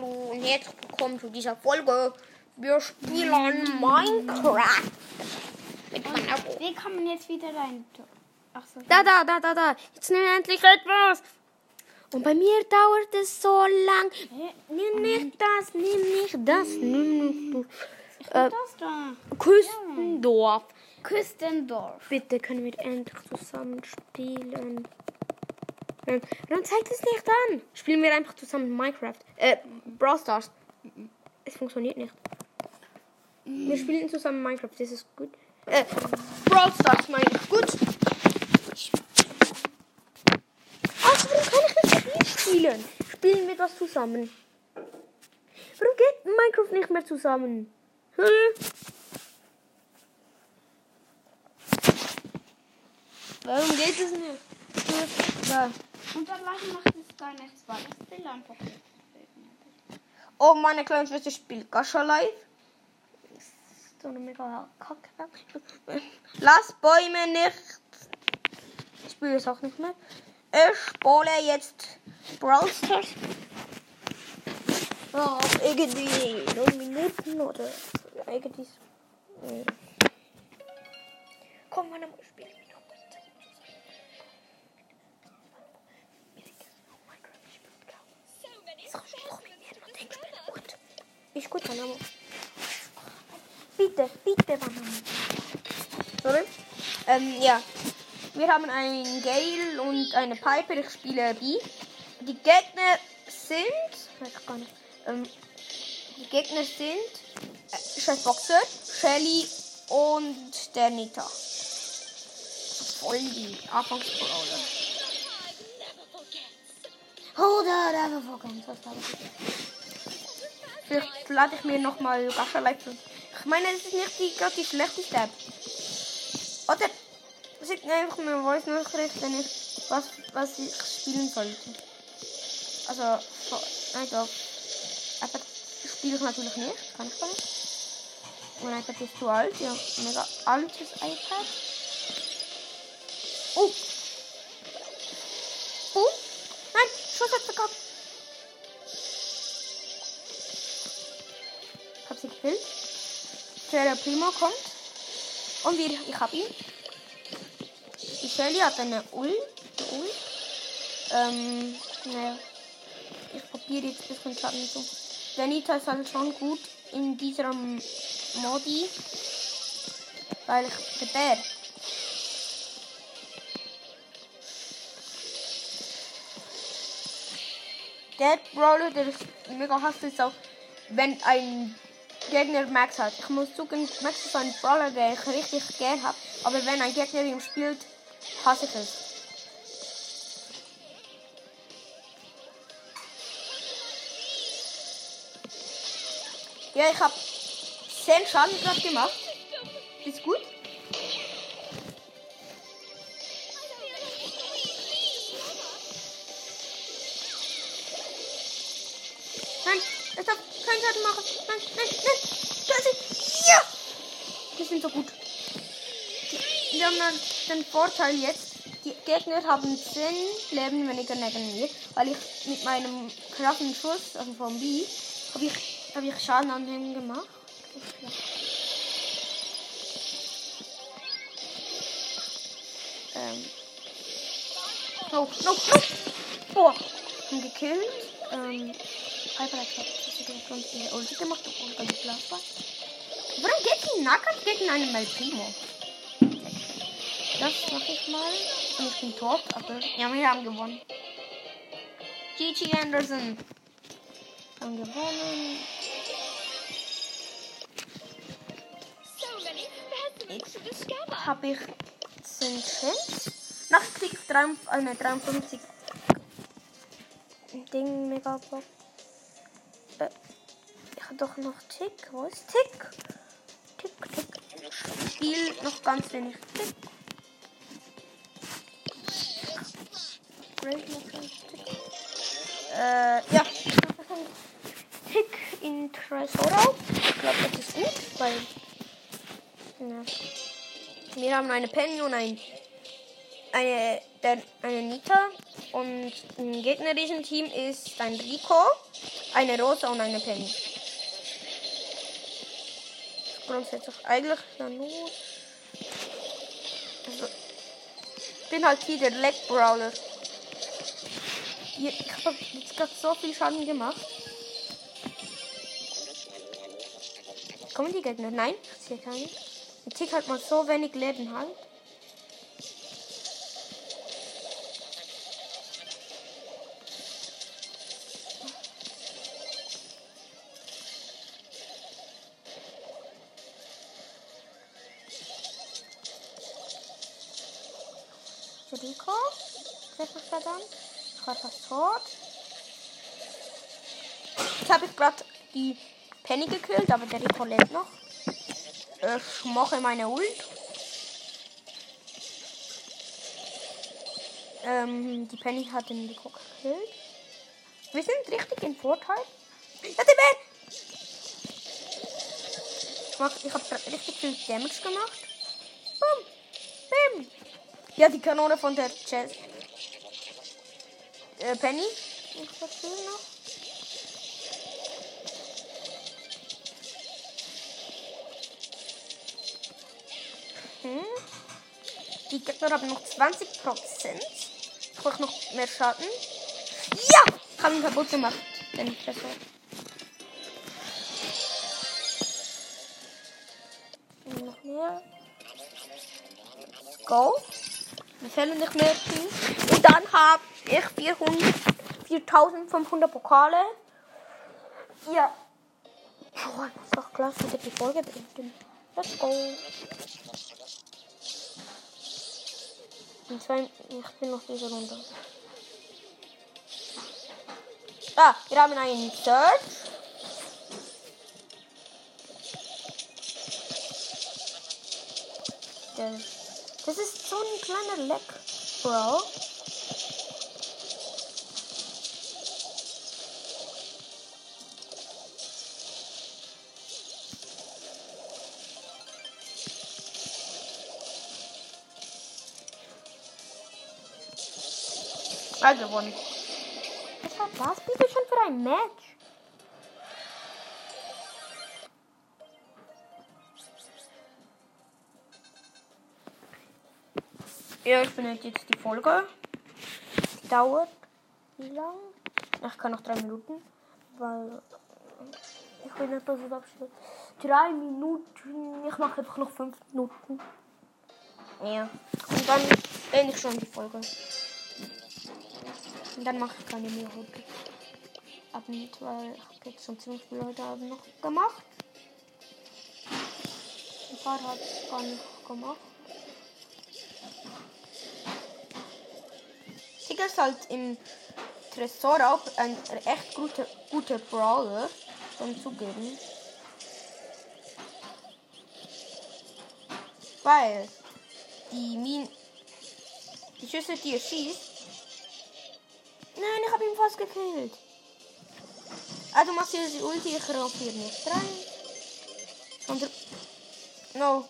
Hallo und herzlich willkommen zu dieser Folge. Wir spielen Minecraft. Mit meiner kann man jetzt wieder rein? Ach so. Da, da, da, da, da. Jetzt nimm endlich etwas. Und bei mir dauert es so lang. Hä? Nimm nicht das, nimm nicht das, nimm nicht Ich das. bin das da. Äh, Küstendorf. Küstendorf. Bitte können wir endlich zusammen spielen. Dann, dann zeigt es nicht an. Spielen wir einfach zusammen Minecraft. Äh, Brawl Stars. Es funktioniert nicht. Wir spielen zusammen Minecraft, das ist gut. Äh, Brawl Stars meine ich. Gut. Warum kann ich das Spiel spielen? Spielen wir das zusammen. Warum geht Minecraft nicht mehr zusammen? Hm? Warum geht es nicht? Ja. Und dann macht es gar nichts, weil es will einfach nicht. Oh, meine kleine Schwester spielt Gascha Live. So eine mega Kacke. Lass Bäume nicht. Ich spiele es auch nicht mehr. Ich spiele jetzt Brawl Stars. Ja, irgendwie 9 Minuten oder irgendwie. Komm, meine Mutter spielen. Gut, Banamo. Bitte, bitte, Banamo. Sorry. Ähm, ja. Wir haben einen Gale und eine Piper. Ich spiele B. Die Gegner sind. Weiß gar nicht. Ähm, die Gegner sind. Äh, Chef Boxer, Shelly und der Nita. Voll die Anfangsbrawler. Da, ganz was da. Vielleicht lade ich mir nochmal Gascha Live. Ich meine, das ist nicht die, gerade die schlechteste App. Oder schickt mir einfach eine Voice Nachricht, wenn ich was, was ich spielen sollte. Also, so, nein, doch. iPad spiele ich natürlich nicht, kann ich nicht. Mein iPad ist zu alt, ja, mega altes iPad. Oh! Oh! Nein, Schuss hat verkackt. Der Primo kommt. Und wir, ich hab ihn. Die Shelly hat eine Ult. Ult. Ähm, naja. Ich probiere jetzt ein bisschen Schaden zu. Der Nita ist halt schon gut in dieser Modi. Weil ich, der Bär. Der Brawler, der ich mega hasse, ist auch, wenn ein Gegner Max hat. Ich muss zugeben, Max ist ein Brawler, der ich richtig gern habe. Aber wenn ein Gegner ihm spielt, hasse ich es. Ja, ich habe 10 Schaden gerade gemacht. Ist gut. Schaden machen. Nein, nein, nein. Das ja! Wir sind so gut. Wir haben dann den Vorteil jetzt. Die Gegner haben 10 Leben weniger neben mir, weil ich mit meinem krassen Schuss, also vom B, habe ich, hab ich Schaden an denen gemacht. Ähm. No, no, no! Boah! Ihn gekillt. Ähm. Piper hat schon in der Ulti gemacht und dann geschlafen. Warum geht die Nahkampf gegen einen El Primo? Das mache ich mal. Und ich bin tot, aber ja, wir haben gewonnen. GG Anderson. Haben gewonnen. Jetzt habe ich 10 Chance. Nach Krieg 3, eine 53 Ding Megabox. Äh, ich habe doch noch Tick. Wo ist Tick? Tick, Tick. Spiel noch ganz wenig Tick. Äh, ja. Tick in Tresoro. Ich glaube, das ist gut, weil. Ja. Wir haben eine Penny und ein, eine, eine Nita. Und im gegnerischen Team ist ein Rico. Eine Rosa und eine Penny. Grundsätzlich eigentlich nur. Also, ich bin halt hier der Leg Brawler. Ich habe jetzt gerade so viel Schaden gemacht. Kommen die Gegner? Nein, ich sehe keine. Ich krieg halt mal so wenig Leben halt. Rico. Treffer verdammt. Ich war fast tot. Jetzt habe ich gerade die Penny gekillt, aber der Rico lebt noch. Ich mache meine Ult. Ähm, die Penny hat den Rico gekillt. Wir sind richtig im Vorteil. Ja, der Bär! Ich, ich habe richtig viel Damage gemacht. Boom! Bim! Ja, die Kanone von der Chess. Äh, Penny. Ich noch? Hm. Die Gegner haben noch 20 Prozent. Ich brauche noch mehr Schaden. Ja! Ich habe ihn kaputt gemacht. Den ich besser. Noch mehr. Go. Wir fehlen nicht mehr. Und dann habe ich 400, 4500 Pokale. Ja. Oh, ich muss auch gleich wieder die Folge beenden. Let's go. In zwei, ich bin noch diese Runde. Ah, wir haben einen Search. Der das ist so ein kleiner Leck, Bro. Ah, gewonnen. Was war das bitte schon für ein Match? Ja, ich benötige jetzt die Folge. Dauert wie lang? Ich kann noch drei Minuten, weil ich will nicht, dass es. Drei Minuten. Ich mache einfach noch fünf Minuten. Ja. Und dann beende ich schon die Folge. Und dann mache ich keine mehr heute. Ab nicht, weil ich habe jetzt schon ziemlich viele Leute haben noch gemacht. Ein paar hat es gar nicht gemacht. Ist halt im Tresor auch ein echt guter, guter Brawler. Schon zugeben. Weil die Min die Schüsse, die er schießt. Nein, ich habe ihn fast gekillt. Also machst du die Ulti, ich rauf hier nicht rein. Und no.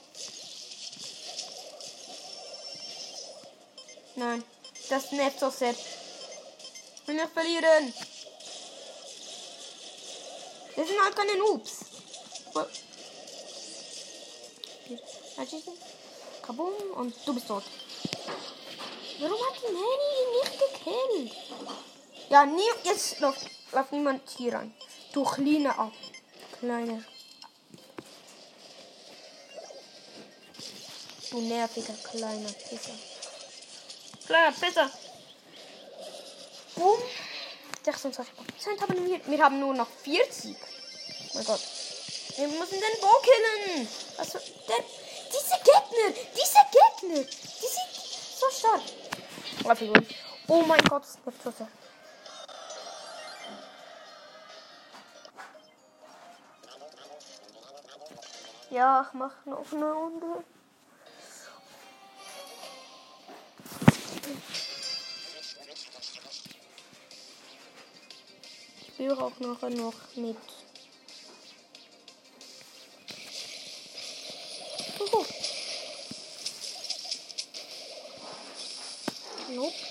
Nein. Das nervt sehr. Ich will nicht verlieren. Das sind halt keine Noobs. Kabum und du bist tot. Warum hat die Nanny ihn nicht gekillt? Ja, nie, jetzt läuft, läuft niemand hier rein. Du kleine ab. Kleine. Du nerviger kleiner Pisser. Kleiner Pisser. Boom. 26% haben wir. Haben nur noch 40. Oh mein Gott. Wir müssen den Bo killen. Also, der, diese Gegner. Diese Gegner. Die sind so stark. Oh mein Gott, das ist sehr. Ja, ich mach noch eine Runde. Spiele auch nachher noch mit. Uhu. Nope.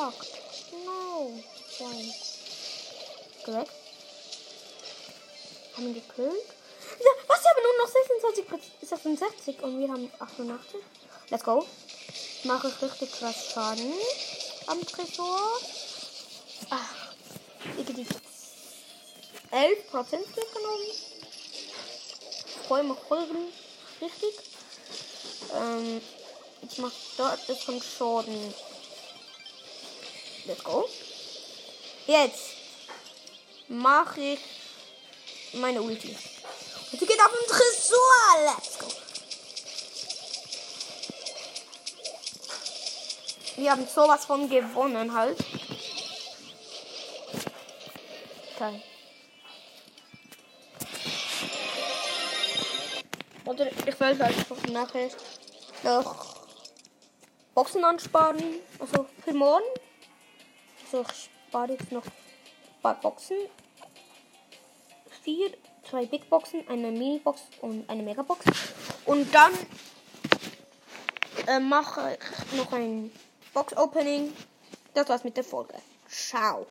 Verkackt. No, why? Korrekt. Haben ihn gekillt. Was, wir haben nur noch 26, 66 und wir haben 88. Let's go. Mache ich richtig krass Schaden am Tresor. Ach, irgendwie 11% weggenommen. Freue mich voll richtig. Ähm, ich mach dort das von Schaden. Let's go. Jetzt mache ich meine Ulti. Und sie geht auf den Tresor. Let's go. Wir haben sowas von gewonnen halt. Okay. Oder ich werde einfach nachher noch Boxen ansparen. Also für morgen. Also ich spare jetzt noch ein paar Boxen. Vier, zwei Big Boxen, eine Mini Box und eine Mega Box. Und dann äh, mache ich noch ein Box Opening. Das war's mit der Folge. Ciao.